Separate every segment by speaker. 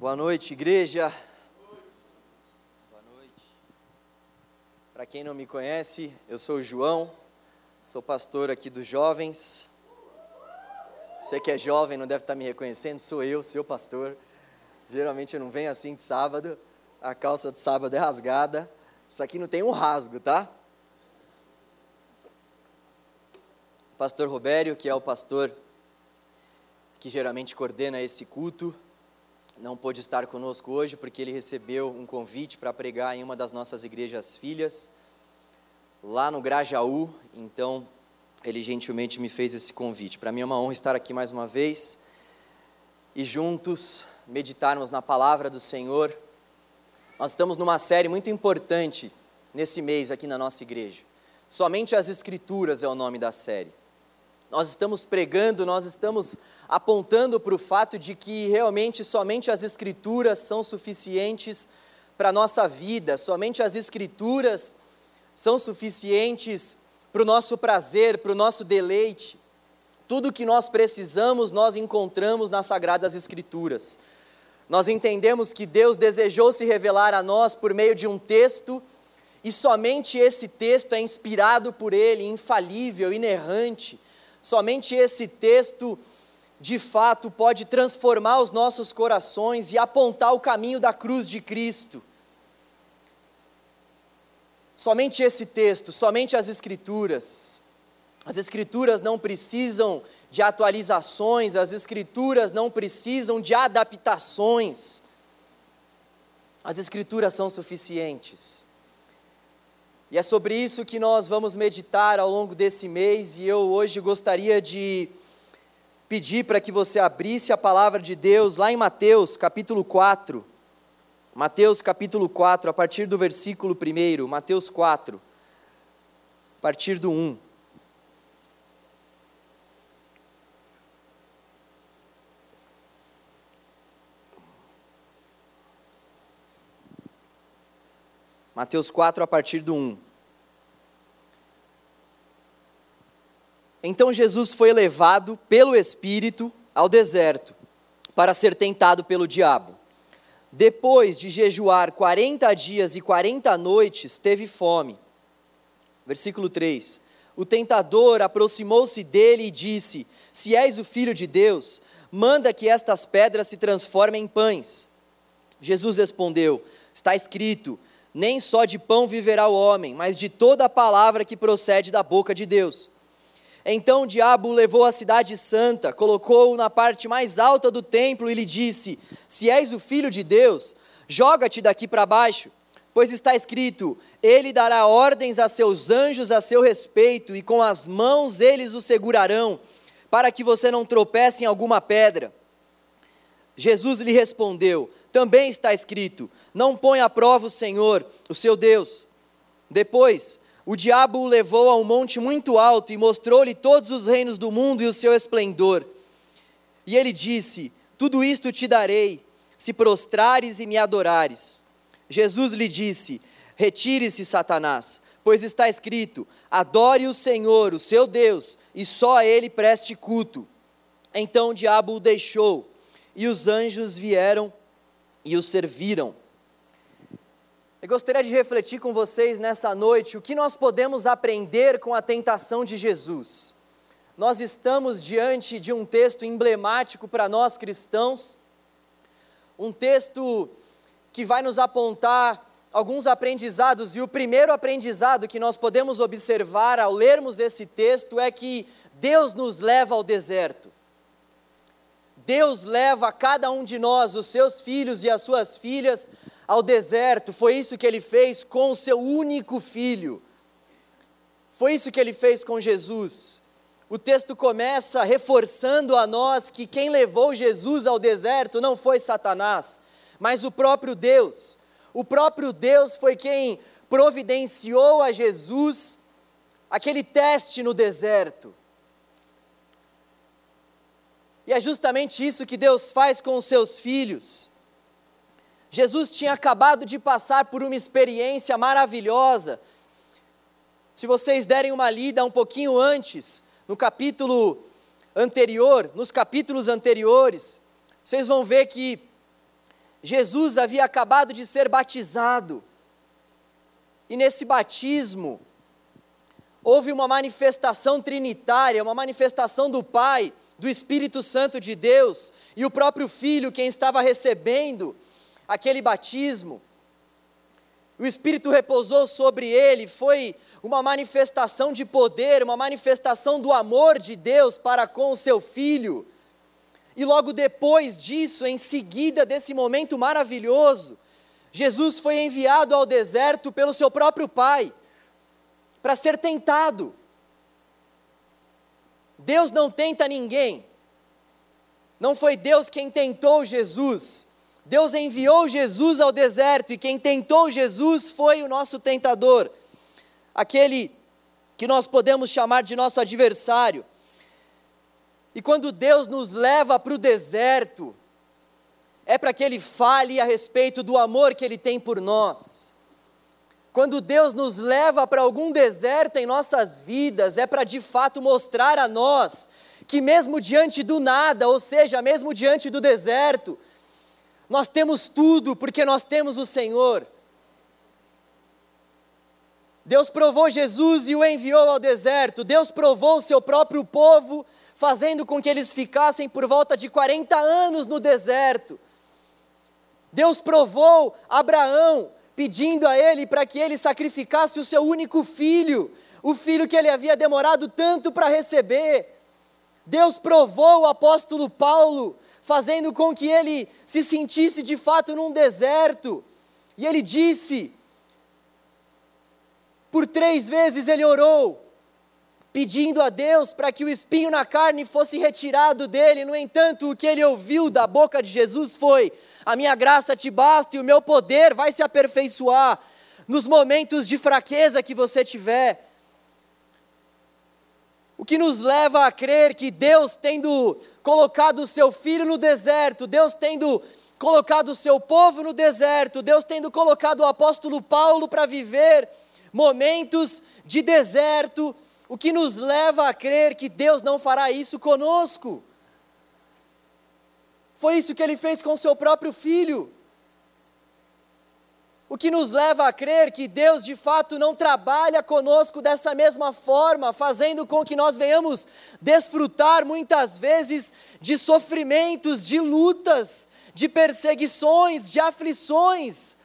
Speaker 1: Boa noite, igreja. Boa noite. Para quem não me conhece, eu sou o João, sou pastor aqui dos jovens. Você que é jovem não deve estar me reconhecendo, sou eu, seu pastor. Geralmente eu não venho assim de sábado, a calça de sábado é rasgada. Isso aqui não tem um rasgo, tá? Pastor Robério, que é o pastor que geralmente coordena esse culto, não pôde estar conosco hoje porque ele recebeu um convite para pregar em uma das nossas igrejas filhas, lá no Grajaú. Então, ele gentilmente me fez esse convite. Para mim é uma honra estar aqui mais uma vez e juntos meditarmos na palavra do Senhor. Nós estamos numa série muito importante nesse mês aqui na nossa igreja. Somente as Escrituras é o nome da série. Nós estamos pregando, nós estamos apontando para o fato de que realmente somente as Escrituras são suficientes para a nossa vida, somente as Escrituras são suficientes para o nosso prazer, para o nosso deleite. Tudo que nós precisamos, nós encontramos nas Sagradas Escrituras. Nós entendemos que Deus desejou se revelar a nós por meio de um texto, e somente esse texto é inspirado por Ele, infalível, inerrante Somente esse texto, de fato, pode transformar os nossos corações e apontar o caminho da cruz de Cristo. Somente esse texto, somente as Escrituras. As Escrituras não precisam de atualizações, as Escrituras não precisam de adaptações. As Escrituras são suficientes. E é sobre isso que nós vamos meditar ao longo desse mês, e eu hoje gostaria de pedir para que você abrisse a palavra de Deus lá em Mateus, capítulo 4. Mateus, capítulo 4, a partir do versículo 1, Mateus 4, a partir do 1. Mateus 4, a partir do 1. Então Jesus foi levado pelo Espírito ao deserto para ser tentado pelo diabo. Depois de jejuar 40 dias e 40 noites, teve fome. Versículo 3: O tentador aproximou-se dele e disse: Se és o filho de Deus, manda que estas pedras se transformem em pães. Jesus respondeu: Está escrito nem só de pão viverá o homem, mas de toda a palavra que procede da boca de Deus. Então o diabo levou à cidade santa, colocou-o na parte mais alta do templo e lhe disse: Se és o filho de Deus, joga-te daqui para baixo, pois está escrito: Ele dará ordens a seus anjos a seu respeito, e com as mãos eles o segurarão, para que você não tropece em alguma pedra. Jesus lhe respondeu: Também está escrito: Não ponha à prova o Senhor, o seu Deus. Depois, o diabo o levou a um monte muito alto e mostrou-lhe todos os reinos do mundo e o seu esplendor. E ele disse: Tudo isto te darei, se prostrares e me adorares. Jesus lhe disse: Retire-se, Satanás, pois está escrito: Adore o Senhor, o seu Deus, e só a ele preste culto. Então o diabo o deixou e os anjos vieram e o serviram. Eu gostaria de refletir com vocês nessa noite o que nós podemos aprender com a tentação de Jesus. Nós estamos diante de um texto emblemático para nós cristãos, um texto que vai nos apontar alguns aprendizados, e o primeiro aprendizado que nós podemos observar ao lermos esse texto é que Deus nos leva ao deserto. Deus leva cada um de nós, os seus filhos e as suas filhas, ao deserto. Foi isso que ele fez com o seu único filho. Foi isso que ele fez com Jesus. O texto começa reforçando a nós que quem levou Jesus ao deserto não foi Satanás, mas o próprio Deus. O próprio Deus foi quem providenciou a Jesus aquele teste no deserto. E é justamente isso que Deus faz com os seus filhos. Jesus tinha acabado de passar por uma experiência maravilhosa. Se vocês derem uma lida um pouquinho antes, no capítulo anterior, nos capítulos anteriores, vocês vão ver que Jesus havia acabado de ser batizado. E nesse batismo, houve uma manifestação trinitária, uma manifestação do Pai, do Espírito Santo de Deus, e o próprio Filho, quem estava recebendo aquele batismo. O Espírito repousou sobre ele, foi uma manifestação de poder, uma manifestação do amor de Deus para com o seu filho. E logo depois disso, em seguida desse momento maravilhoso, Jesus foi enviado ao deserto pelo seu próprio Pai para ser tentado. Deus não tenta ninguém. Não foi Deus quem tentou Jesus. Deus enviou Jesus ao deserto e quem tentou Jesus foi o nosso tentador, aquele que nós podemos chamar de nosso adversário. E quando Deus nos leva para o deserto, é para que Ele fale a respeito do amor que Ele tem por nós. Quando Deus nos leva para algum deserto em nossas vidas, é para de fato mostrar a nós que, mesmo diante do nada, ou seja, mesmo diante do deserto, nós temos tudo porque nós temos o Senhor. Deus provou Jesus e o enviou ao deserto. Deus provou o seu próprio povo fazendo com que eles ficassem por volta de 40 anos no deserto. Deus provou Abraão, pedindo a ele para que ele sacrificasse o seu único filho, o filho que ele havia demorado tanto para receber. Deus provou o apóstolo Paulo, fazendo com que ele se sentisse de fato num deserto. E ele disse: por três vezes ele orou, pedindo a Deus para que o espinho na carne fosse retirado dele. No entanto, o que ele ouviu da boca de Jesus foi: A minha graça te basta e o meu poder vai se aperfeiçoar nos momentos de fraqueza que você tiver. O que nos leva a crer que Deus, tendo colocado o seu filho no deserto, Deus tendo colocado o seu povo no deserto, Deus tendo colocado o apóstolo Paulo para viver momentos de deserto, o que nos leva a crer que Deus não fará isso conosco. Foi isso que ele fez com seu próprio filho. O que nos leva a crer que Deus de fato não trabalha conosco dessa mesma forma, fazendo com que nós venhamos desfrutar muitas vezes de sofrimentos, de lutas, de perseguições, de aflições,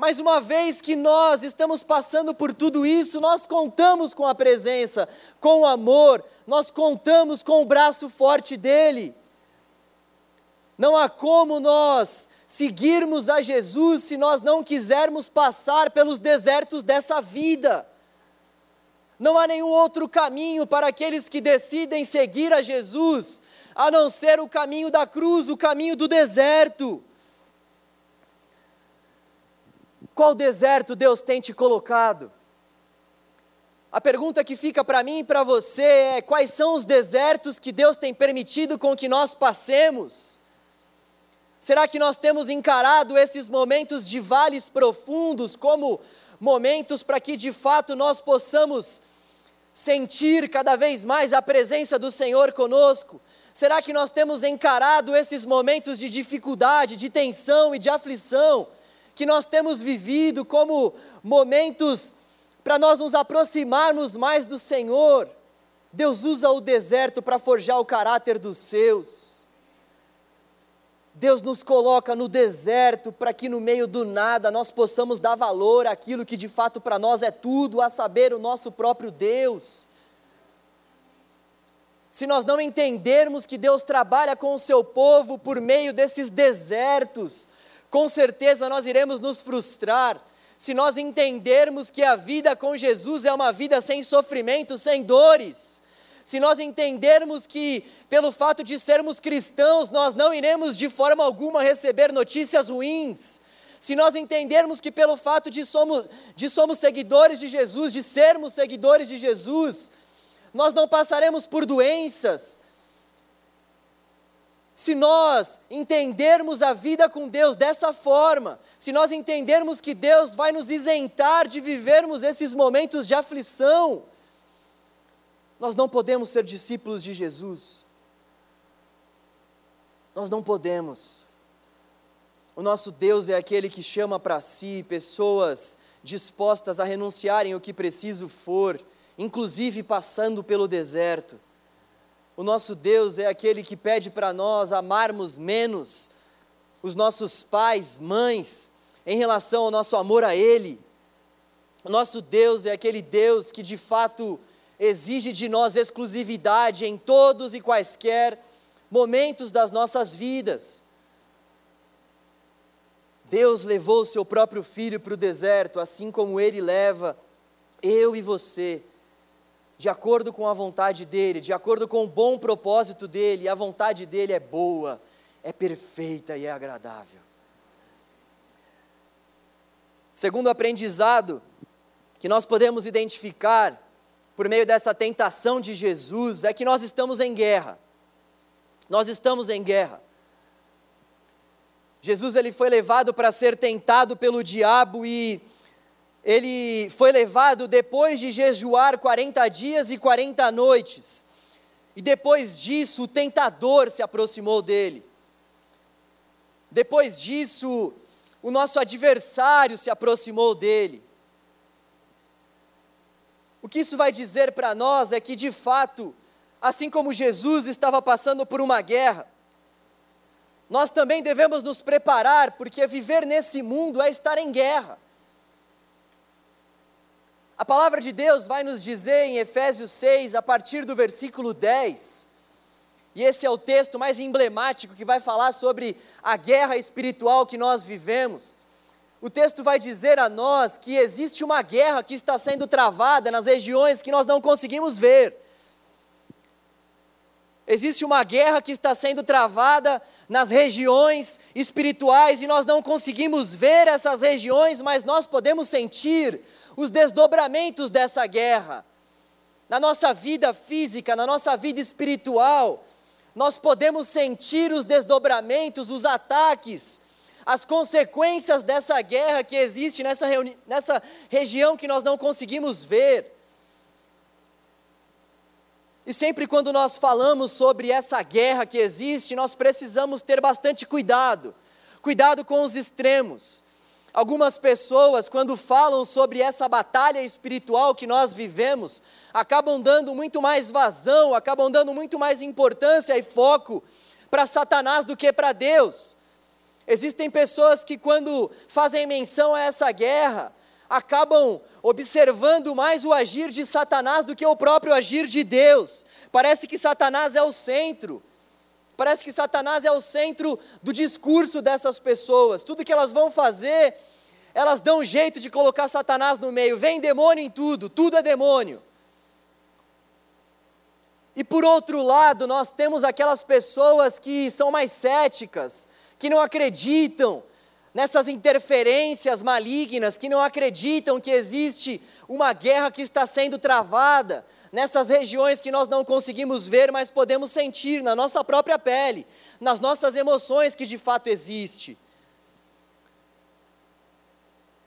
Speaker 1: mas uma vez que nós estamos passando por tudo isso, nós contamos com a presença, com o amor, nós contamos com o braço forte dele. Não há como nós seguirmos a Jesus se nós não quisermos passar pelos desertos dessa vida. Não há nenhum outro caminho para aqueles que decidem seguir a Jesus, a não ser o caminho da cruz, o caminho do deserto. Qual deserto Deus tem te colocado? A pergunta que fica para mim e para você é: quais são os desertos que Deus tem permitido com que nós passemos? Será que nós temos encarado esses momentos de vales profundos como momentos para que de fato nós possamos sentir cada vez mais a presença do Senhor conosco? Será que nós temos encarado esses momentos de dificuldade, de tensão e de aflição? que nós temos vivido como momentos para nós nos aproximarmos mais do Senhor. Deus usa o deserto para forjar o caráter dos seus. Deus nos coloca no deserto para que no meio do nada nós possamos dar valor àquilo que de fato para nós é tudo, a saber, o nosso próprio Deus. Se nós não entendermos que Deus trabalha com o seu povo por meio desses desertos, com certeza nós iremos nos frustrar se nós entendermos que a vida com Jesus é uma vida sem sofrimento, sem dores. Se nós entendermos que, pelo fato de sermos cristãos, nós não iremos de forma alguma receber notícias ruins. Se nós entendermos que, pelo fato de somos, de somos seguidores de Jesus, de sermos seguidores de Jesus, nós não passaremos por doenças, se nós entendermos a vida com Deus dessa forma, se nós entendermos que Deus vai nos isentar de vivermos esses momentos de aflição, nós não podemos ser discípulos de Jesus. Nós não podemos. O nosso Deus é aquele que chama para si pessoas dispostas a renunciarem o que preciso for, inclusive passando pelo deserto. O nosso Deus é aquele que pede para nós amarmos menos os nossos pais, mães, em relação ao nosso amor a Ele. O nosso Deus é aquele Deus que de fato exige de nós exclusividade em todos e quaisquer momentos das nossas vidas. Deus levou seu próprio filho para o deserto, assim como ele leva eu e você, de acordo com a vontade dele, de acordo com o bom propósito dele, e a vontade dele é boa, é perfeita e é agradável. Segundo aprendizado que nós podemos identificar por meio dessa tentação de Jesus é que nós estamos em guerra. Nós estamos em guerra. Jesus ele foi levado para ser tentado pelo diabo e ele foi levado depois de jejuar 40 dias e 40 noites. E depois disso, o tentador se aproximou dele. Depois disso, o nosso adversário se aproximou dele. O que isso vai dizer para nós é que, de fato, assim como Jesus estava passando por uma guerra, nós também devemos nos preparar, porque viver nesse mundo é estar em guerra. A palavra de Deus vai nos dizer em Efésios 6, a partir do versículo 10, e esse é o texto mais emblemático que vai falar sobre a guerra espiritual que nós vivemos. O texto vai dizer a nós que existe uma guerra que está sendo travada nas regiões que nós não conseguimos ver. Existe uma guerra que está sendo travada nas regiões espirituais e nós não conseguimos ver essas regiões, mas nós podemos sentir os desdobramentos dessa guerra. Na nossa vida física, na nossa vida espiritual, nós podemos sentir os desdobramentos, os ataques, as consequências dessa guerra que existe nessa, nessa região que nós não conseguimos ver. E sempre quando nós falamos sobre essa guerra que existe, nós precisamos ter bastante cuidado. Cuidado com os extremos. Algumas pessoas, quando falam sobre essa batalha espiritual que nós vivemos, acabam dando muito mais vazão, acabam dando muito mais importância e foco para Satanás do que para Deus. Existem pessoas que, quando fazem menção a essa guerra, acabam observando mais o agir de Satanás do que o próprio agir de Deus. Parece que Satanás é o centro. Parece que Satanás é o centro do discurso dessas pessoas. Tudo que elas vão fazer, elas dão um jeito de colocar Satanás no meio. Vem demônio em tudo, tudo é demônio. E por outro lado, nós temos aquelas pessoas que são mais céticas, que não acreditam nessas interferências malignas, que não acreditam que existe uma guerra que está sendo travada nessas regiões que nós não conseguimos ver, mas podemos sentir na nossa própria pele, nas nossas emoções que de fato existe.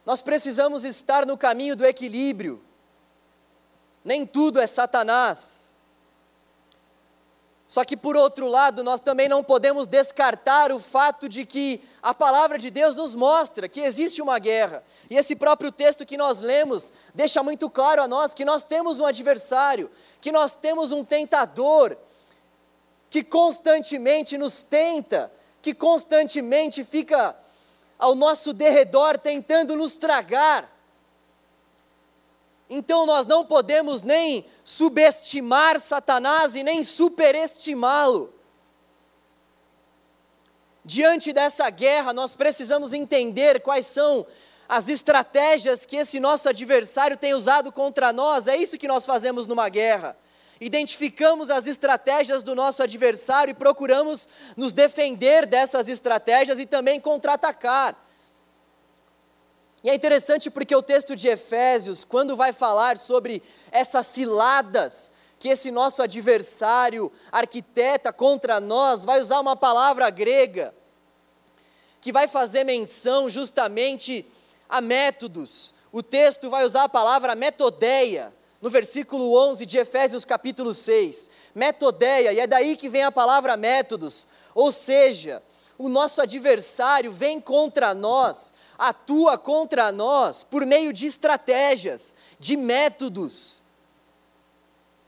Speaker 1: Nós precisamos estar no caminho do equilíbrio. Nem tudo é Satanás. Só que, por outro lado, nós também não podemos descartar o fato de que a palavra de Deus nos mostra que existe uma guerra. E esse próprio texto que nós lemos deixa muito claro a nós que nós temos um adversário, que nós temos um tentador, que constantemente nos tenta, que constantemente fica ao nosso derredor tentando nos tragar. Então nós não podemos nem subestimar Satanás e nem superestimá-lo. Diante dessa guerra, nós precisamos entender quais são as estratégias que esse nosso adversário tem usado contra nós. É isso que nós fazemos numa guerra. Identificamos as estratégias do nosso adversário e procuramos nos defender dessas estratégias e também contra-atacar. E é interessante porque o texto de Efésios, quando vai falar sobre essas ciladas que esse nosso adversário arquiteta contra nós, vai usar uma palavra grega que vai fazer menção justamente a métodos. O texto vai usar a palavra metodeia, no versículo 11 de Efésios capítulo 6. Metodeia, e é daí que vem a palavra métodos, ou seja, o nosso adversário vem contra nós, atua contra nós por meio de estratégias, de métodos,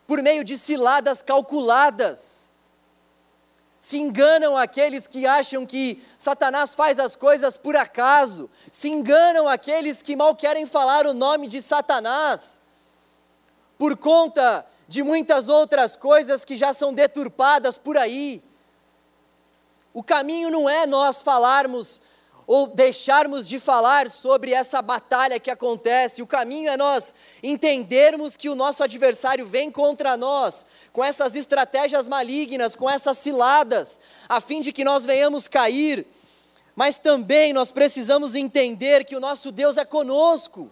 Speaker 1: por meio de ciladas calculadas. Se enganam aqueles que acham que Satanás faz as coisas por acaso, se enganam aqueles que mal querem falar o nome de Satanás, por conta de muitas outras coisas que já são deturpadas por aí. O caminho não é nós falarmos ou deixarmos de falar sobre essa batalha que acontece. O caminho é nós entendermos que o nosso adversário vem contra nós, com essas estratégias malignas, com essas ciladas, a fim de que nós venhamos cair. Mas também nós precisamos entender que o nosso Deus é conosco.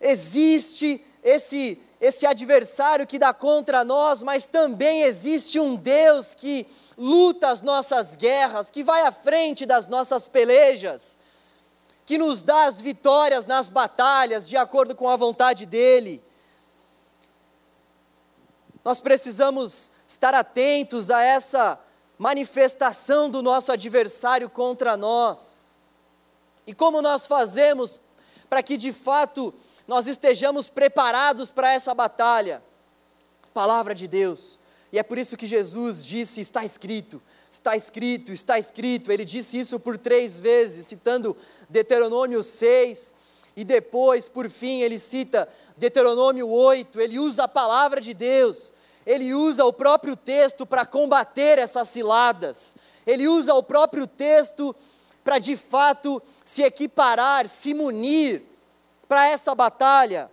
Speaker 1: Existe esse esse adversário que dá contra nós, mas também existe um Deus que luta as nossas guerras, que vai à frente das nossas pelejas, que nos dá as vitórias nas batalhas de acordo com a vontade dEle. Nós precisamos estar atentos a essa manifestação do nosso adversário contra nós. E como nós fazemos para que de fato nós estejamos preparados para essa batalha. Palavra de Deus. E é por isso que Jesus disse: está escrito, está escrito, está escrito. Ele disse isso por três vezes, citando Deuteronômio 6, e depois, por fim, ele cita Deuteronômio 8. Ele usa a palavra de Deus, ele usa o próprio texto para combater essas ciladas, ele usa o próprio texto para de fato se equiparar, se munir para essa batalha.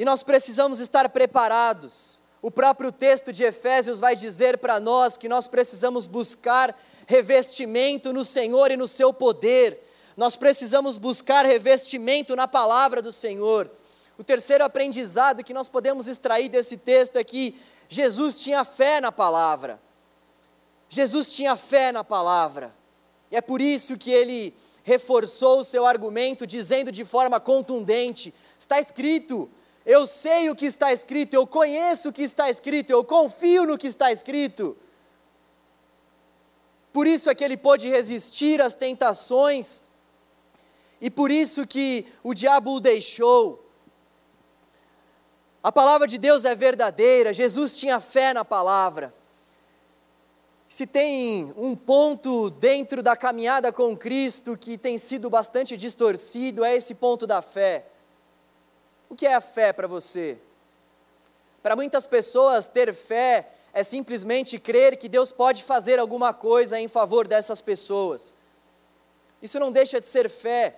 Speaker 1: E nós precisamos estar preparados. O próprio texto de Efésios vai dizer para nós que nós precisamos buscar revestimento no Senhor e no seu poder. Nós precisamos buscar revestimento na palavra do Senhor. O terceiro aprendizado que nós podemos extrair desse texto é que Jesus tinha fé na palavra. Jesus tinha fé na palavra. E é por isso que ele reforçou o seu argumento, dizendo de forma contundente: está escrito, eu sei o que está escrito, eu conheço o que está escrito, eu confio no que está escrito. Por isso é que ele pôde resistir às tentações, e por isso que o diabo o deixou. A palavra de Deus é verdadeira, Jesus tinha fé na palavra. Se tem um ponto dentro da caminhada com Cristo que tem sido bastante distorcido, é esse ponto da fé. O que é a fé para você? Para muitas pessoas, ter fé é simplesmente crer que Deus pode fazer alguma coisa em favor dessas pessoas. Isso não deixa de ser fé,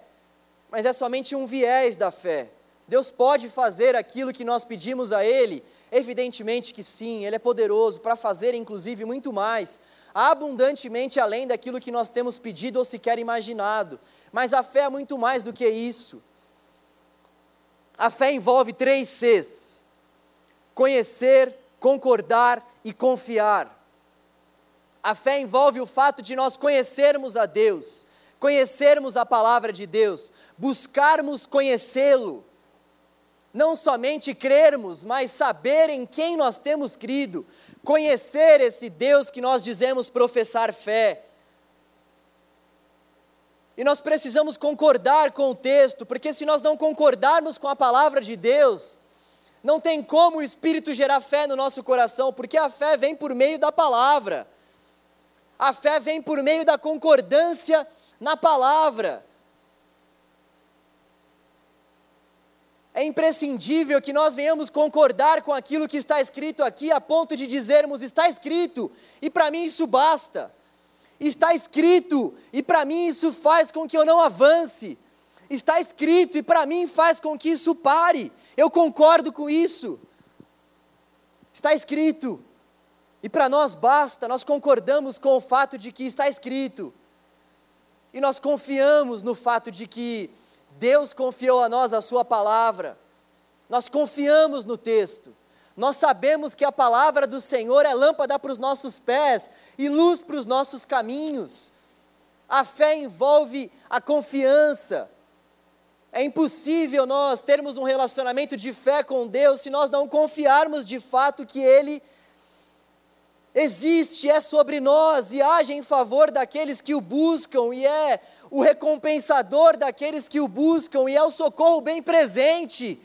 Speaker 1: mas é somente um viés da fé. Deus pode fazer aquilo que nós pedimos a Ele? Evidentemente que sim, Ele é poderoso para fazer, inclusive, muito mais, abundantemente além daquilo que nós temos pedido ou sequer imaginado. Mas a fé é muito mais do que isso. A fé envolve três Cs: conhecer, concordar e confiar. A fé envolve o fato de nós conhecermos a Deus, conhecermos a palavra de Deus, buscarmos conhecê-lo não somente crermos, mas saber em quem nós temos crido, conhecer esse Deus que nós dizemos professar fé. E nós precisamos concordar com o texto, porque se nós não concordarmos com a palavra de Deus, não tem como o Espírito gerar fé no nosso coração, porque a fé vem por meio da palavra. A fé vem por meio da concordância na palavra. É imprescindível que nós venhamos concordar com aquilo que está escrito aqui, a ponto de dizermos: está escrito, e para mim isso basta. Está escrito, e para mim isso faz com que eu não avance. Está escrito, e para mim faz com que isso pare. Eu concordo com isso. Está escrito, e para nós basta, nós concordamos com o fato de que está escrito. E nós confiamos no fato de que Deus confiou a nós a Sua palavra, nós confiamos no texto, nós sabemos que a palavra do Senhor é lâmpada para os nossos pés e luz para os nossos caminhos. A fé envolve a confiança. É impossível nós termos um relacionamento de fé com Deus se nós não confiarmos de fato que Ele existe, é sobre nós e age em favor daqueles que o buscam e é o recompensador daqueles que o buscam e é o socorro bem presente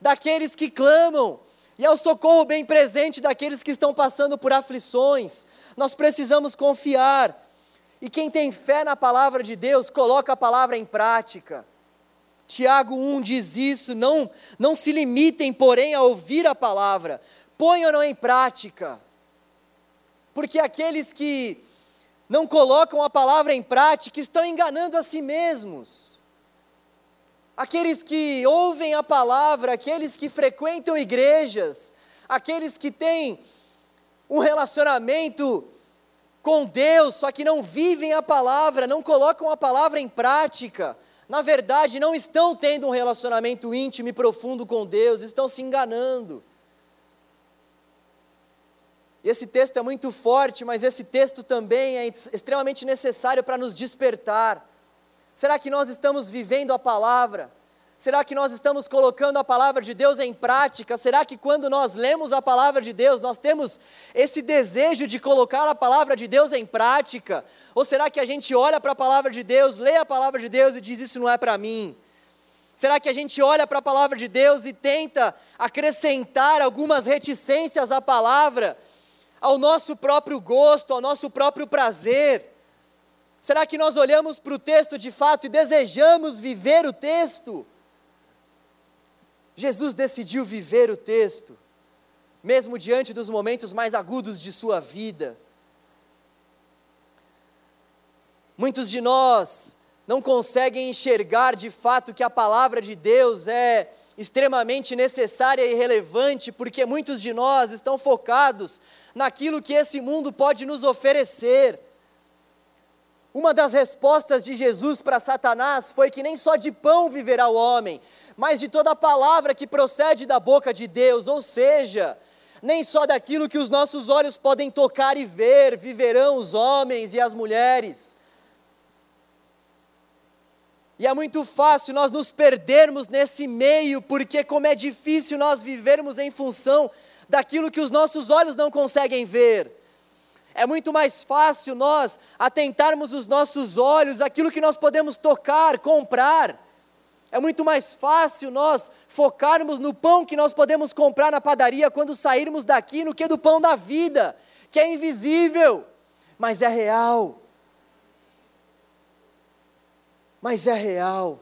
Speaker 1: daqueles que clamam e é o socorro bem presente daqueles que estão passando por aflições. Nós precisamos confiar. E quem tem fé na palavra de Deus, coloca a palavra em prática. Tiago 1 diz isso: não, não se limitem, porém, a ouvir a palavra, ponham-no em prática. Porque aqueles que não colocam a palavra em prática estão enganando a si mesmos. Aqueles que ouvem a palavra, aqueles que frequentam igrejas, aqueles que têm um relacionamento com Deus, só que não vivem a palavra, não colocam a palavra em prática, na verdade, não estão tendo um relacionamento íntimo e profundo com Deus, estão se enganando. Esse texto é muito forte, mas esse texto também é extremamente necessário para nos despertar. Será que nós estamos vivendo a palavra? Será que nós estamos colocando a palavra de Deus em prática? Será que quando nós lemos a palavra de Deus, nós temos esse desejo de colocar a palavra de Deus em prática? Ou será que a gente olha para a palavra de Deus, lê a palavra de Deus e diz: Isso não é para mim? Será que a gente olha para a palavra de Deus e tenta acrescentar algumas reticências à palavra, ao nosso próprio gosto, ao nosso próprio prazer? Será que nós olhamos para o texto de fato e desejamos viver o texto? Jesus decidiu viver o texto, mesmo diante dos momentos mais agudos de sua vida. Muitos de nós não conseguem enxergar de fato que a palavra de Deus é extremamente necessária e relevante, porque muitos de nós estão focados naquilo que esse mundo pode nos oferecer. Uma das respostas de Jesus para Satanás foi que nem só de pão viverá o homem, mas de toda a palavra que procede da boca de Deus, ou seja, nem só daquilo que os nossos olhos podem tocar e ver, viverão os homens e as mulheres. E é muito fácil nós nos perdermos nesse meio, porque como é difícil nós vivermos em função daquilo que os nossos olhos não conseguem ver. É muito mais fácil nós atentarmos os nossos olhos aquilo que nós podemos tocar, comprar. É muito mais fácil nós focarmos no pão que nós podemos comprar na padaria quando sairmos daqui, no que do pão da vida, que é invisível, mas é real. Mas é real,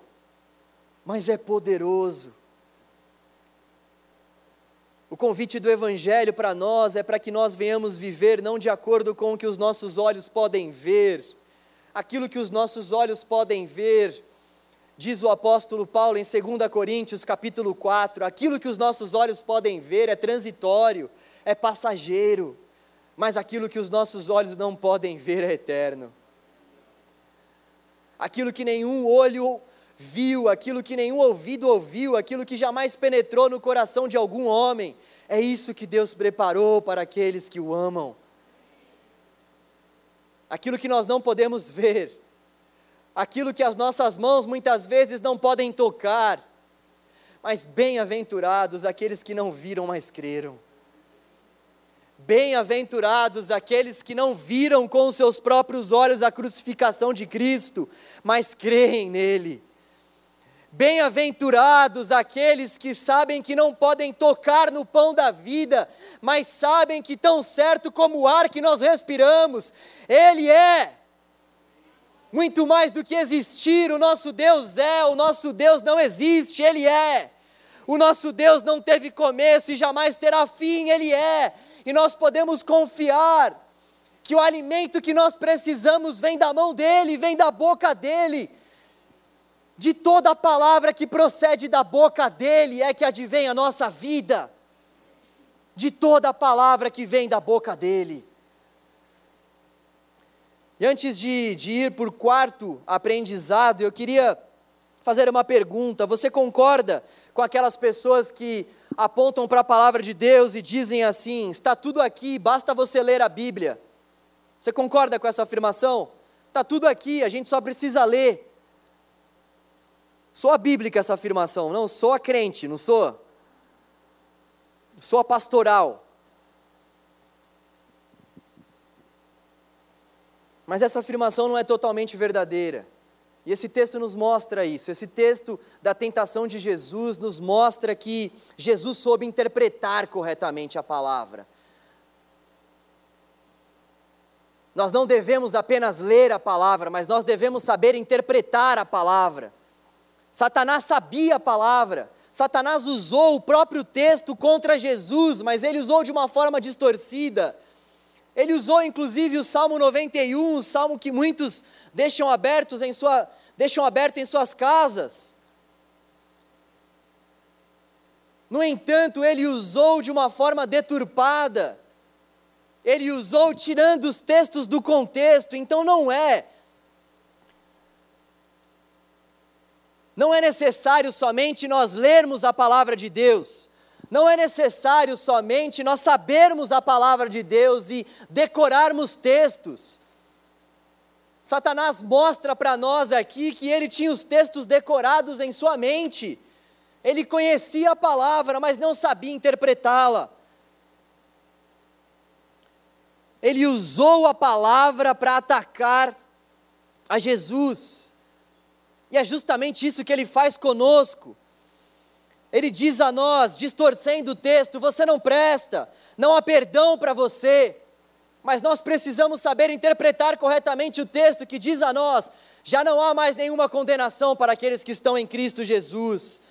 Speaker 1: mas é poderoso. O convite do Evangelho para nós é para que nós venhamos viver não de acordo com o que os nossos olhos podem ver, aquilo que os nossos olhos podem ver, diz o apóstolo Paulo em 2 Coríntios capítulo 4, aquilo que os nossos olhos podem ver é transitório, é passageiro, mas aquilo que os nossos olhos não podem ver é eterno. Aquilo que nenhum olho viu, aquilo que nenhum ouvido ouviu, aquilo que jamais penetrou no coração de algum homem. É isso que Deus preparou para aqueles que o amam. Aquilo que nós não podemos ver, aquilo que as nossas mãos muitas vezes não podem tocar, mas bem-aventurados aqueles que não viram, mas creram. Bem-aventurados aqueles que não viram com os seus próprios olhos a crucificação de Cristo, mas creem nele. Bem-aventurados aqueles que sabem que não podem tocar no pão da vida, mas sabem que, tão certo como o ar que nós respiramos, Ele é. Muito mais do que existir, o nosso Deus é, o nosso Deus não existe, Ele é. O nosso Deus não teve começo e jamais terá fim, Ele é. E nós podemos confiar que o alimento que nós precisamos vem da mão dEle, vem da boca dEle de toda a palavra que procede da boca dele é que advém a nossa vida. De toda a palavra que vem da boca dele. E antes de, de ir por quarto aprendizado, eu queria fazer uma pergunta. Você concorda com aquelas pessoas que apontam para a palavra de Deus e dizem assim: está tudo aqui, basta você ler a Bíblia? Você concorda com essa afirmação? Está tudo aqui, a gente só precisa ler. Soa bíblica essa afirmação, não? Soa crente, não soa? Soa pastoral. Mas essa afirmação não é totalmente verdadeira. E esse texto nos mostra isso. Esse texto da tentação de Jesus nos mostra que Jesus soube interpretar corretamente a palavra. Nós não devemos apenas ler a palavra, mas nós devemos saber interpretar a palavra. Satanás sabia a palavra. Satanás usou o próprio texto contra Jesus, mas ele usou de uma forma distorcida. Ele usou inclusive o Salmo 91, o salmo que muitos deixam abertos em sua deixam aberto em suas casas. No entanto, ele usou de uma forma deturpada. Ele usou tirando os textos do contexto, então não é Não é necessário somente nós lermos a palavra de Deus, não é necessário somente nós sabermos a palavra de Deus e decorarmos textos. Satanás mostra para nós aqui que ele tinha os textos decorados em sua mente. Ele conhecia a palavra, mas não sabia interpretá-la. Ele usou a palavra para atacar a Jesus. E é justamente isso que ele faz conosco. Ele diz a nós, distorcendo o texto: você não presta, não há perdão para você. Mas nós precisamos saber interpretar corretamente o texto que diz a nós: já não há mais nenhuma condenação para aqueles que estão em Cristo Jesus.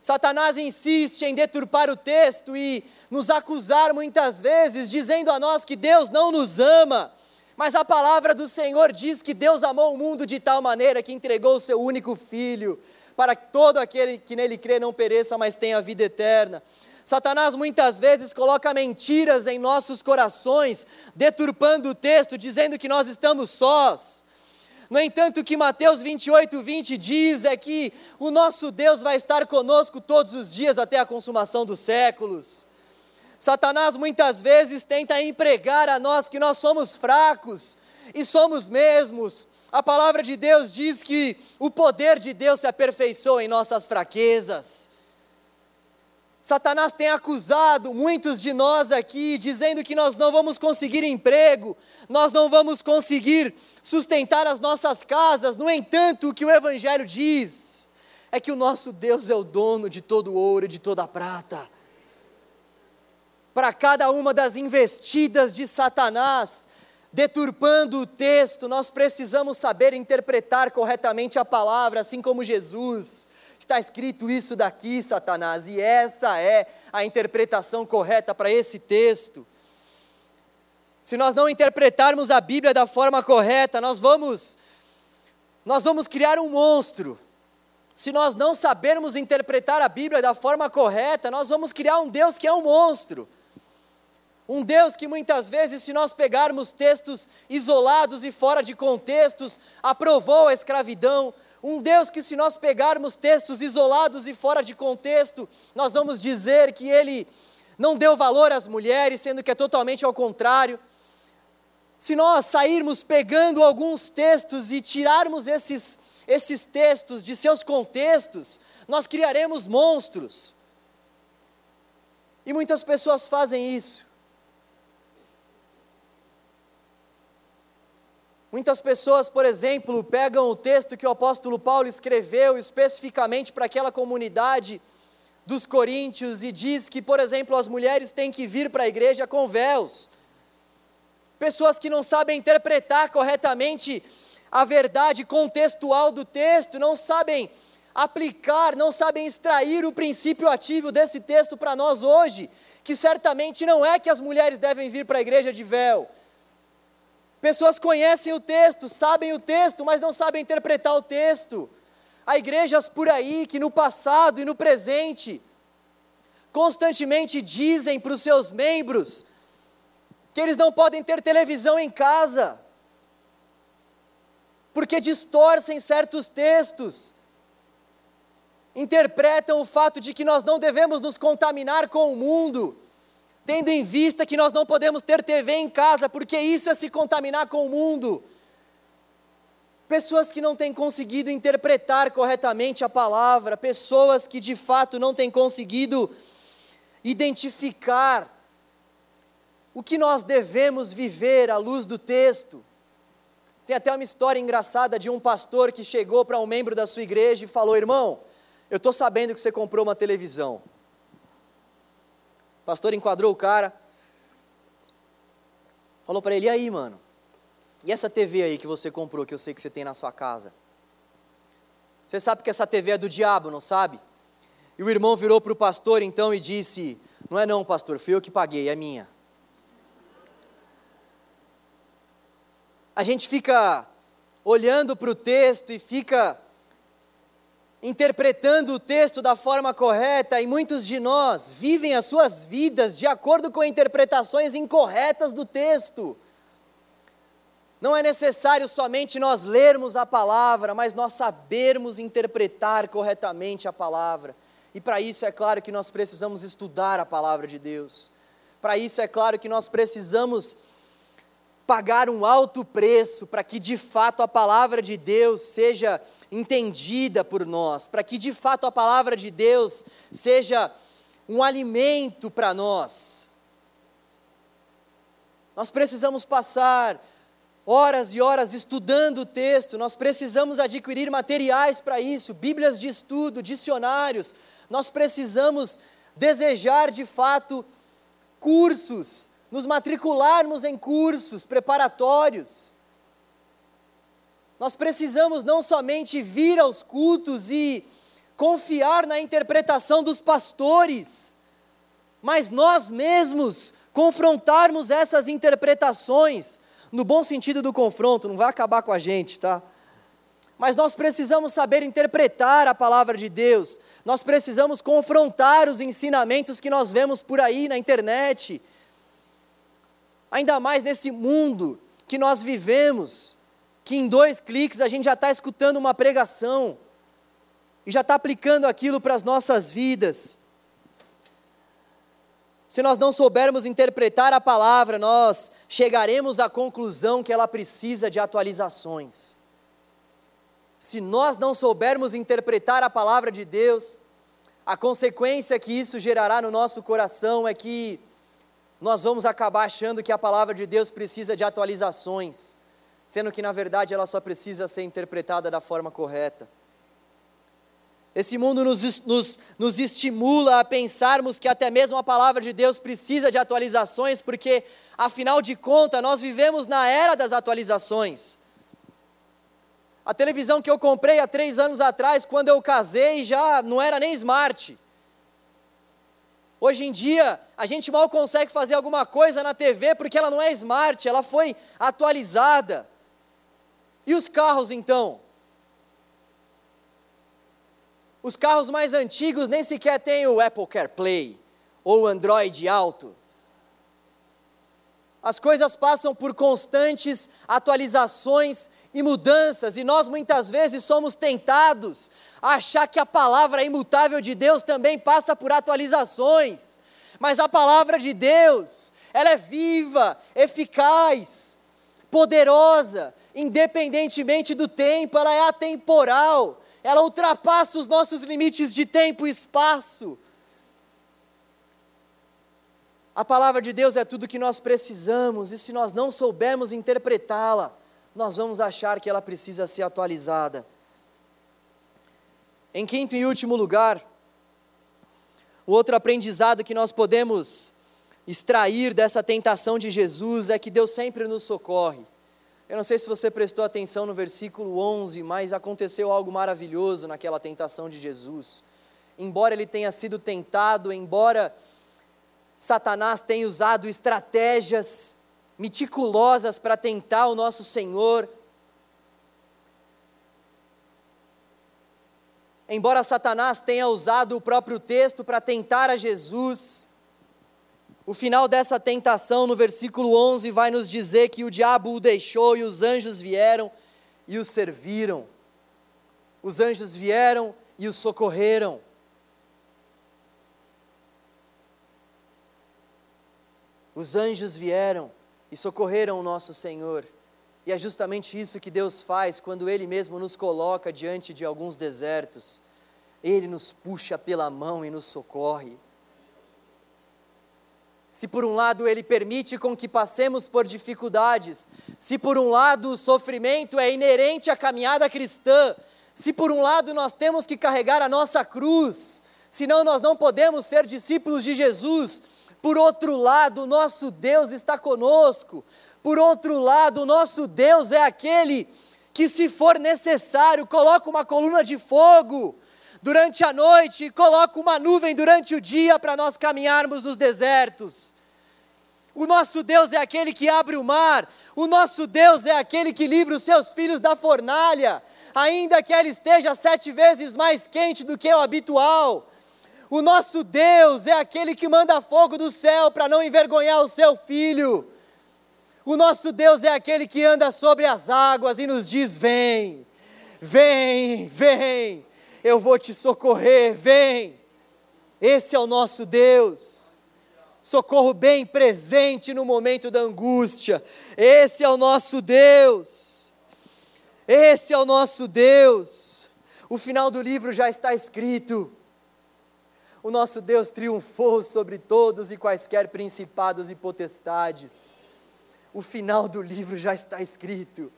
Speaker 1: Satanás insiste em deturpar o texto e nos acusar muitas vezes, dizendo a nós que Deus não nos ama, mas a palavra do Senhor diz que Deus amou o mundo de tal maneira que entregou o seu único filho, para que todo aquele que nele crê não pereça, mas tenha vida eterna. Satanás muitas vezes coloca mentiras em nossos corações, deturpando o texto, dizendo que nós estamos sós. No entanto, o que Mateus 28, 20 diz é que o nosso Deus vai estar conosco todos os dias até a consumação dos séculos. Satanás muitas vezes tenta empregar a nós que nós somos fracos e somos mesmos. A palavra de Deus diz que o poder de Deus se aperfeiçoa em nossas fraquezas. Satanás tem acusado muitos de nós aqui, dizendo que nós não vamos conseguir emprego, nós não vamos conseguir sustentar as nossas casas. No entanto, o que o Evangelho diz é que o nosso Deus é o dono de todo ouro e de toda prata para cada uma das investidas de Satanás, deturpando o texto, nós precisamos saber interpretar corretamente a palavra, assim como Jesus. Está escrito isso daqui, Satanás, e essa é a interpretação correta para esse texto. Se nós não interpretarmos a Bíblia da forma correta, nós vamos nós vamos criar um monstro. Se nós não sabermos interpretar a Bíblia da forma correta, nós vamos criar um Deus que é um monstro. Um Deus que muitas vezes, se nós pegarmos textos isolados e fora de contextos, aprovou a escravidão. Um Deus que, se nós pegarmos textos isolados e fora de contexto, nós vamos dizer que ele não deu valor às mulheres, sendo que é totalmente ao contrário. Se nós sairmos pegando alguns textos e tirarmos esses, esses textos de seus contextos, nós criaremos monstros. E muitas pessoas fazem isso. Muitas pessoas, por exemplo, pegam o texto que o apóstolo Paulo escreveu especificamente para aquela comunidade dos coríntios e diz que, por exemplo, as mulheres têm que vir para a igreja com véus. Pessoas que não sabem interpretar corretamente a verdade contextual do texto, não sabem aplicar, não sabem extrair o princípio ativo desse texto para nós hoje, que certamente não é que as mulheres devem vir para a igreja de véu, Pessoas conhecem o texto, sabem o texto, mas não sabem interpretar o texto. Há igrejas por aí que no passado e no presente constantemente dizem para os seus membros que eles não podem ter televisão em casa, porque distorcem certos textos, interpretam o fato de que nós não devemos nos contaminar com o mundo tendo em vista que nós não podemos ter TV em casa, porque isso é se contaminar com o mundo. pessoas que não têm conseguido interpretar corretamente a palavra, pessoas que de fato não têm conseguido identificar o que nós devemos viver à luz do texto. Tem até uma história engraçada de um pastor que chegou para um membro da sua igreja e falou: Irmão, eu estou sabendo que você comprou uma televisão. Pastor enquadrou o cara, falou para ele: E aí, mano? E essa TV aí que você comprou, que eu sei que você tem na sua casa? Você sabe que essa TV é do diabo, não sabe? E o irmão virou para o pastor então e disse: Não é não, pastor, fui eu que paguei, é minha. A gente fica olhando para o texto e fica interpretando o texto da forma correta, e muitos de nós vivem as suas vidas de acordo com interpretações incorretas do texto. Não é necessário somente nós lermos a palavra, mas nós sabermos interpretar corretamente a palavra. E para isso é claro que nós precisamos estudar a palavra de Deus. Para isso é claro que nós precisamos pagar um alto preço para que de fato a palavra de Deus seja entendida por nós, para que de fato a palavra de Deus seja um alimento para nós. Nós precisamos passar horas e horas estudando o texto, nós precisamos adquirir materiais para isso, Bíblias de estudo, dicionários, nós precisamos desejar de fato cursos, nos matricularmos em cursos preparatórios. Nós precisamos não somente vir aos cultos e confiar na interpretação dos pastores, mas nós mesmos confrontarmos essas interpretações no bom sentido do confronto, não vai acabar com a gente, tá? Mas nós precisamos saber interpretar a palavra de Deus, nós precisamos confrontar os ensinamentos que nós vemos por aí na internet, ainda mais nesse mundo que nós vivemos, que em dois cliques a gente já está escutando uma pregação e já está aplicando aquilo para as nossas vidas. Se nós não soubermos interpretar a palavra, nós chegaremos à conclusão que ela precisa de atualizações. Se nós não soubermos interpretar a palavra de Deus, a consequência que isso gerará no nosso coração é que nós vamos acabar achando que a palavra de Deus precisa de atualizações, sendo que na verdade ela só precisa ser interpretada da forma correta. Esse mundo nos, nos, nos estimula a pensarmos que até mesmo a palavra de Deus precisa de atualizações, porque, afinal de contas, nós vivemos na era das atualizações. A televisão que eu comprei há três anos atrás, quando eu casei, já não era nem smart. Hoje em dia, a gente mal consegue fazer alguma coisa na TV porque ela não é smart, ela foi atualizada. E os carros então? Os carros mais antigos nem sequer têm o Apple CarPlay ou o Android Auto. As coisas passam por constantes atualizações e mudanças, e nós muitas vezes somos tentados a achar que a palavra imutável de Deus também passa por atualizações. Mas a palavra de Deus, ela é viva, eficaz, poderosa, independentemente do tempo, ela é atemporal ela ultrapassa os nossos limites de tempo e espaço. A palavra de Deus é tudo que nós precisamos, e se nós não soubermos interpretá-la, nós vamos achar que ela precisa ser atualizada. Em quinto e último lugar, o outro aprendizado que nós podemos extrair dessa tentação de Jesus é que Deus sempre nos socorre. Eu não sei se você prestou atenção no versículo 11, mas aconteceu algo maravilhoso naquela tentação de Jesus. Embora ele tenha sido tentado, embora Satanás tenha usado estratégias meticulosas para tentar o nosso Senhor, embora Satanás tenha usado o próprio texto para tentar a Jesus, o final dessa tentação, no versículo 11, vai nos dizer que o diabo o deixou e os anjos vieram e o serviram. Os anjos vieram e o socorreram. Os anjos vieram e socorreram o nosso Senhor. E é justamente isso que Deus faz quando Ele mesmo nos coloca diante de alguns desertos. Ele nos puxa pela mão e nos socorre. Se por um lado Ele permite com que passemos por dificuldades, se por um lado o sofrimento é inerente à caminhada cristã, se por um lado nós temos que carregar a nossa cruz, senão nós não podemos ser discípulos de Jesus, por outro lado, o nosso Deus está conosco, por outro lado, o nosso Deus é aquele que, se for necessário, coloca uma coluna de fogo durante a noite e coloca uma nuvem durante o dia para nós caminharmos nos desertos. O nosso Deus é aquele que abre o mar, o nosso Deus é aquele que livra os seus filhos da fornalha, ainda que ela esteja sete vezes mais quente do que o habitual. O nosso Deus é aquele que manda fogo do céu para não envergonhar o seu filho. O nosso Deus é aquele que anda sobre as águas e nos diz: Vem, vem, vem, eu vou te socorrer, vem. Esse é o nosso Deus. Socorro bem presente no momento da angústia. Esse é o nosso Deus. Esse é o nosso Deus. O final do livro já está escrito. O nosso Deus triunfou sobre todos e quaisquer principados e potestades o final do livro já está escrito.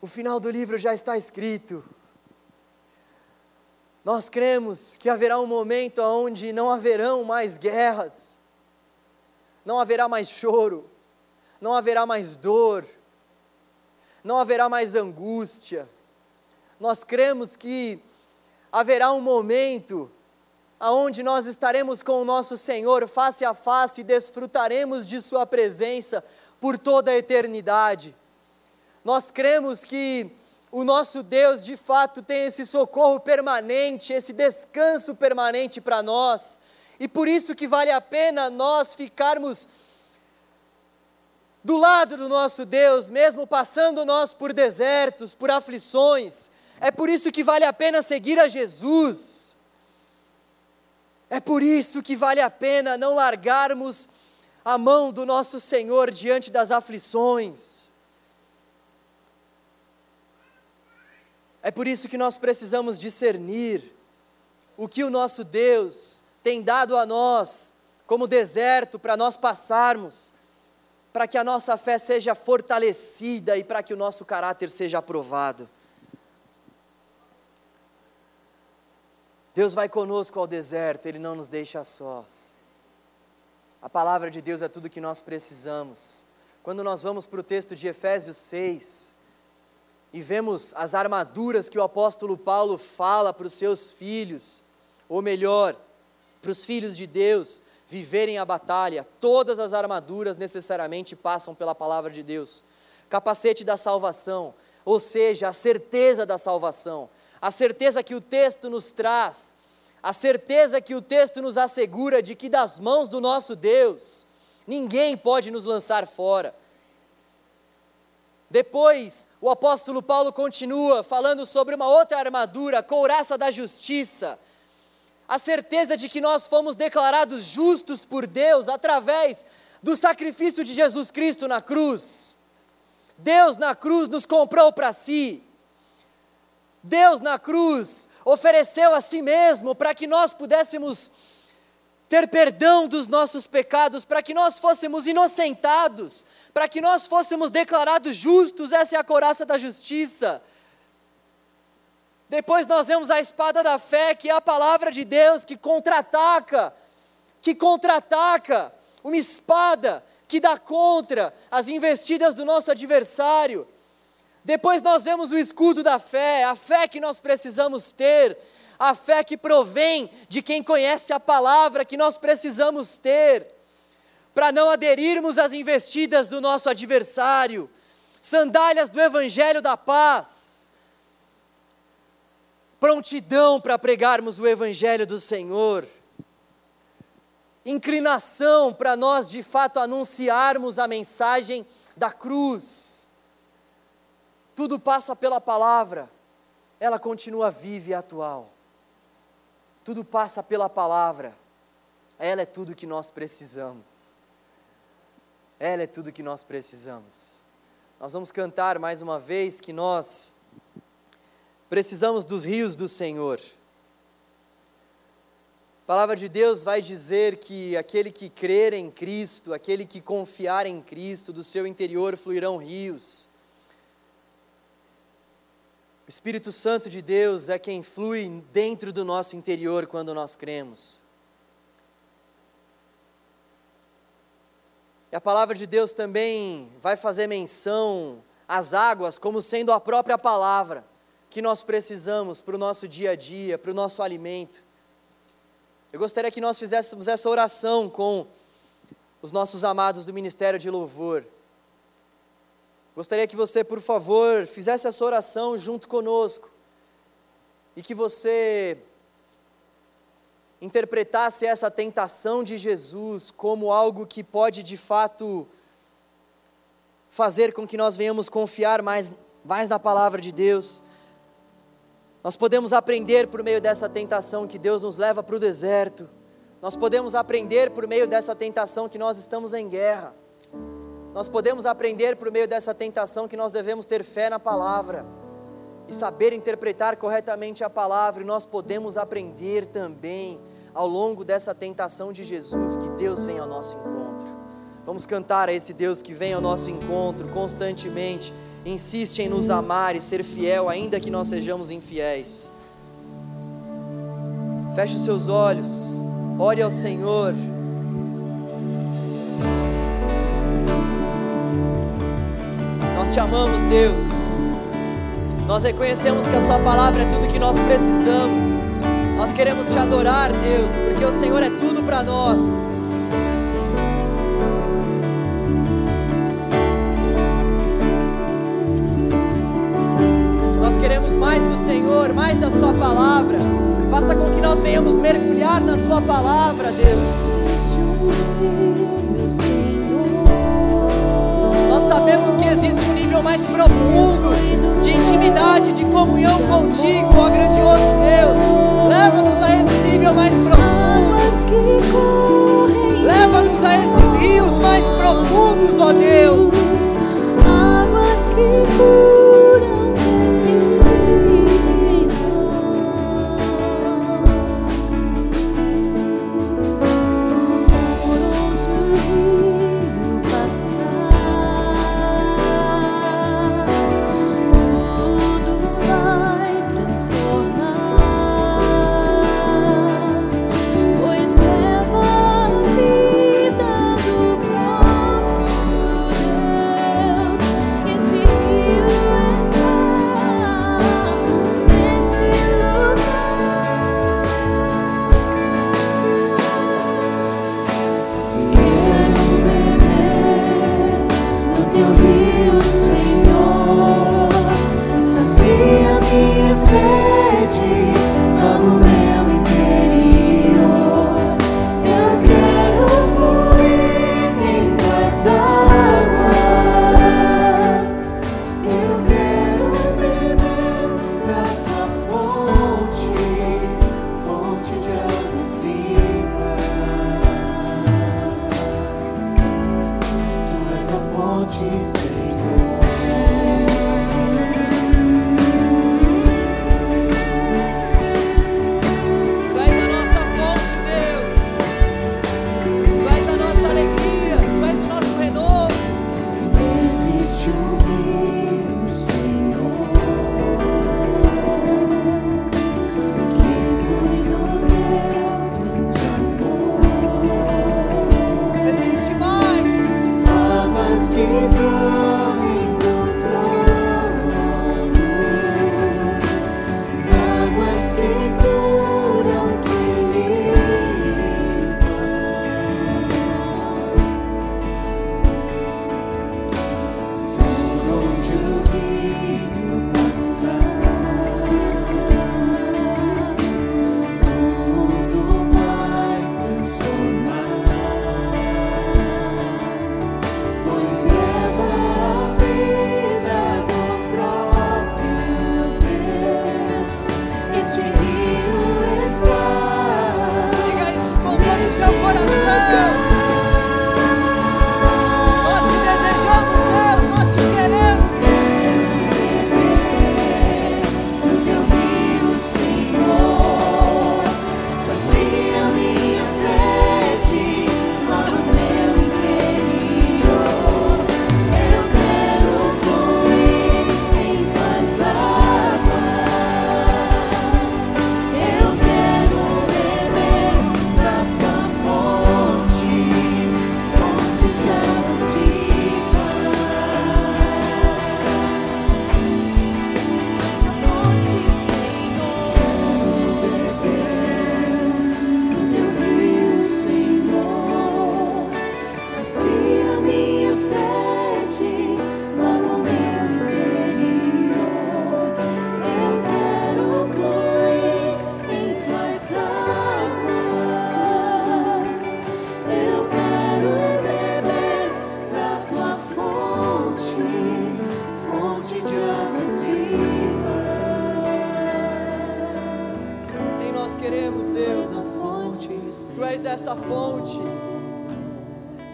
Speaker 1: O final do livro já está escrito. Nós cremos que haverá um momento onde não haverão mais guerras, não haverá mais choro, não haverá mais dor, não haverá mais angústia. Nós cremos que haverá um momento aonde nós estaremos com o nosso Senhor face a face e desfrutaremos de Sua presença por toda a eternidade. Nós cremos que o nosso Deus de fato tem esse socorro permanente, esse descanso permanente para nós, e por isso que vale a pena nós ficarmos do lado do nosso Deus, mesmo passando nós por desertos, por aflições. É por isso que vale a pena seguir a Jesus é por isso que vale a pena não largarmos a mão do nosso Senhor diante das aflições. É por isso que nós precisamos discernir o que o nosso Deus tem dado a nós como deserto para nós passarmos, para que a nossa fé seja fortalecida e para que o nosso caráter seja aprovado. Deus vai conosco ao deserto, Ele não nos deixa sós. A palavra de Deus é tudo que nós precisamos. Quando nós vamos para o texto de Efésios 6 e vemos as armaduras que o apóstolo Paulo fala para os seus filhos, ou melhor, para os filhos de Deus viverem a batalha, todas as armaduras necessariamente passam pela palavra de Deus. Capacete da salvação, ou seja, a certeza da salvação a certeza que o texto nos traz, a certeza que o texto nos assegura de que das mãos do nosso Deus, ninguém pode nos lançar fora. Depois, o apóstolo Paulo continua falando sobre uma outra armadura, a couraça da justiça. A certeza de que nós fomos declarados justos por Deus através do sacrifício de Jesus Cristo na cruz. Deus na cruz nos comprou para si. Deus na cruz ofereceu a si mesmo para que nós pudéssemos ter perdão dos nossos pecados, para que nós fôssemos inocentados, para que nós fôssemos declarados justos, essa é a coraça da justiça. Depois nós vemos a espada da fé, que é a palavra de Deus que contra-ataca, que contra-ataca, uma espada que dá contra as investidas do nosso adversário. Depois nós vemos o escudo da fé, a fé que nós precisamos ter, a fé que provém de quem conhece a palavra que nós precisamos ter, para não aderirmos às investidas do nosso adversário, sandálias do evangelho da paz, prontidão para pregarmos o evangelho do Senhor, inclinação para nós de fato anunciarmos a mensagem da cruz tudo passa pela palavra, ela continua viva e atual. Tudo passa pela palavra, ela é tudo que nós precisamos. Ela é tudo que nós precisamos. Nós vamos cantar mais uma vez que nós precisamos dos rios do Senhor. A palavra de Deus vai dizer que aquele que crer em Cristo, aquele que confiar em Cristo, do seu interior fluirão rios. O Espírito Santo de Deus é quem flui dentro do nosso interior quando nós cremos. E a palavra de Deus também vai fazer menção às águas como sendo a própria palavra que nós precisamos para o nosso dia a dia, para o nosso alimento. Eu gostaria que nós fizéssemos essa oração com os nossos amados do Ministério de Louvor. Gostaria que você, por favor, fizesse essa oração junto conosco e que você interpretasse essa tentação de Jesus como algo que pode de fato fazer com que nós venhamos confiar mais, mais na palavra de Deus. Nós podemos aprender por meio dessa tentação que Deus nos leva para o deserto. Nós podemos aprender por meio dessa tentação que nós estamos em guerra. Nós podemos aprender por meio dessa tentação que nós devemos ter fé na palavra e saber interpretar corretamente a palavra, e nós podemos aprender também ao longo dessa tentação de Jesus que Deus vem ao nosso encontro. Vamos cantar a esse Deus que vem ao nosso encontro constantemente, insiste em nos amar e ser fiel, ainda que nós sejamos infiéis. Feche os seus olhos, ore ao Senhor. Nós te amamos, Deus. Nós reconhecemos que a Sua palavra é tudo que nós precisamos. Nós queremos te adorar, Deus, porque o Senhor é tudo para nós. Nós queremos mais do Senhor, mais da Sua palavra. Faça com que nós venhamos mergulhar na Sua palavra, Deus. Nós sabemos que existe um nível mais profundo de intimidade, de comunhão contigo, ó grandioso Deus. Leva-nos a esse nível mais profundo. Leva-nos a esses rios mais profundos, ó Deus.
Speaker 2: Águas que curam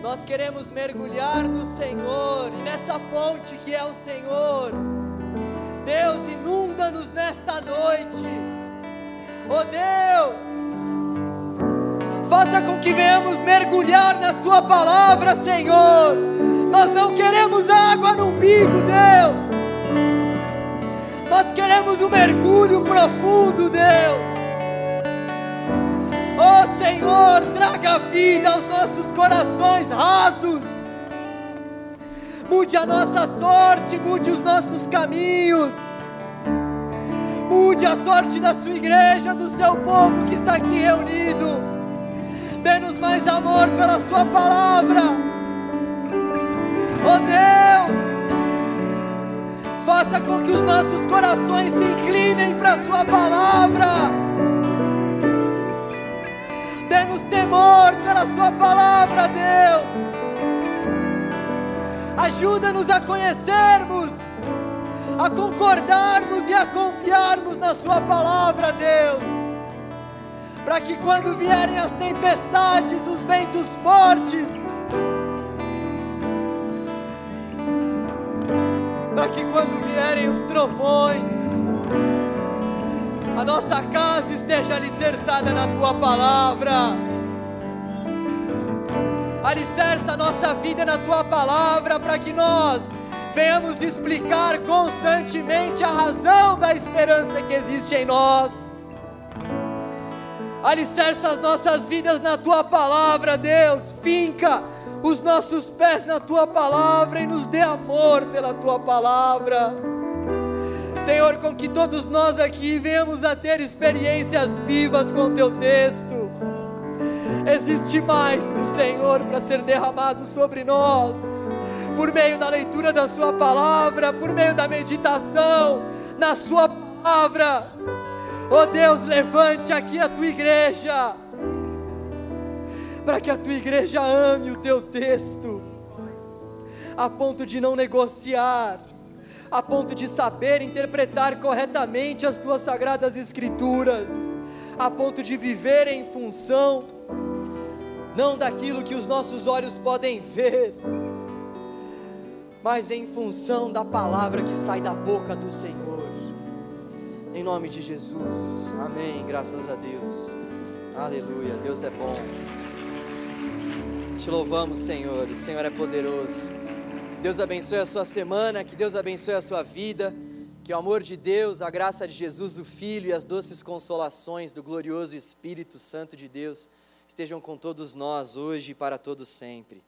Speaker 1: Nós queremos mergulhar no Senhor e nessa fonte que é o Senhor. Deus, inunda-nos nesta noite. Oh Deus, faça com que venhamos mergulhar na Sua palavra, Senhor. Nós não queremos água no umbigo, Deus. Nós queremos um mergulho profundo, Deus. Senhor, traga vida aos nossos corações rasos. Mude a nossa sorte, mude os nossos caminhos. Mude a sorte da sua igreja, do seu povo que está aqui reunido. Dê-nos mais amor pela sua palavra. Oh Deus, faça com que os nossos corações se inclinem para a sua palavra Dê-nos temor pela Sua palavra, Deus. Ajuda-nos a conhecermos, a concordarmos e a confiarmos na Sua palavra, Deus. Para que quando vierem as tempestades, os ventos fortes, para que quando vierem os trovões, a nossa casa esteja alicerçada na tua palavra. Alicerça a nossa vida na tua palavra para que nós venhamos explicar constantemente a razão da esperança que existe em nós. Alicerça as nossas vidas na tua palavra, Deus. Finca os nossos pés na tua palavra e nos dê amor pela tua palavra. Senhor, com que todos nós aqui venhamos a ter experiências vivas com o teu texto. Existe mais do Senhor para ser derramado sobre nós, por meio da leitura da Sua palavra, por meio da meditação na Sua palavra. Oh Deus, levante aqui a tua igreja, para que a tua igreja ame o teu texto, a ponto de não negociar a ponto de saber interpretar corretamente as tuas sagradas escrituras, a ponto de viver em função não daquilo que os nossos olhos podem ver, mas em função da palavra que sai da boca do Senhor. Em nome de Jesus. Amém. Graças a Deus. Aleluia. Deus é bom. Te louvamos, Senhor. O Senhor é poderoso. Deus abençoe a sua semana, que Deus abençoe a sua vida, que o amor de Deus, a graça de Jesus, o Filho e as doces consolações do glorioso Espírito Santo de Deus estejam com todos nós hoje e para todos sempre.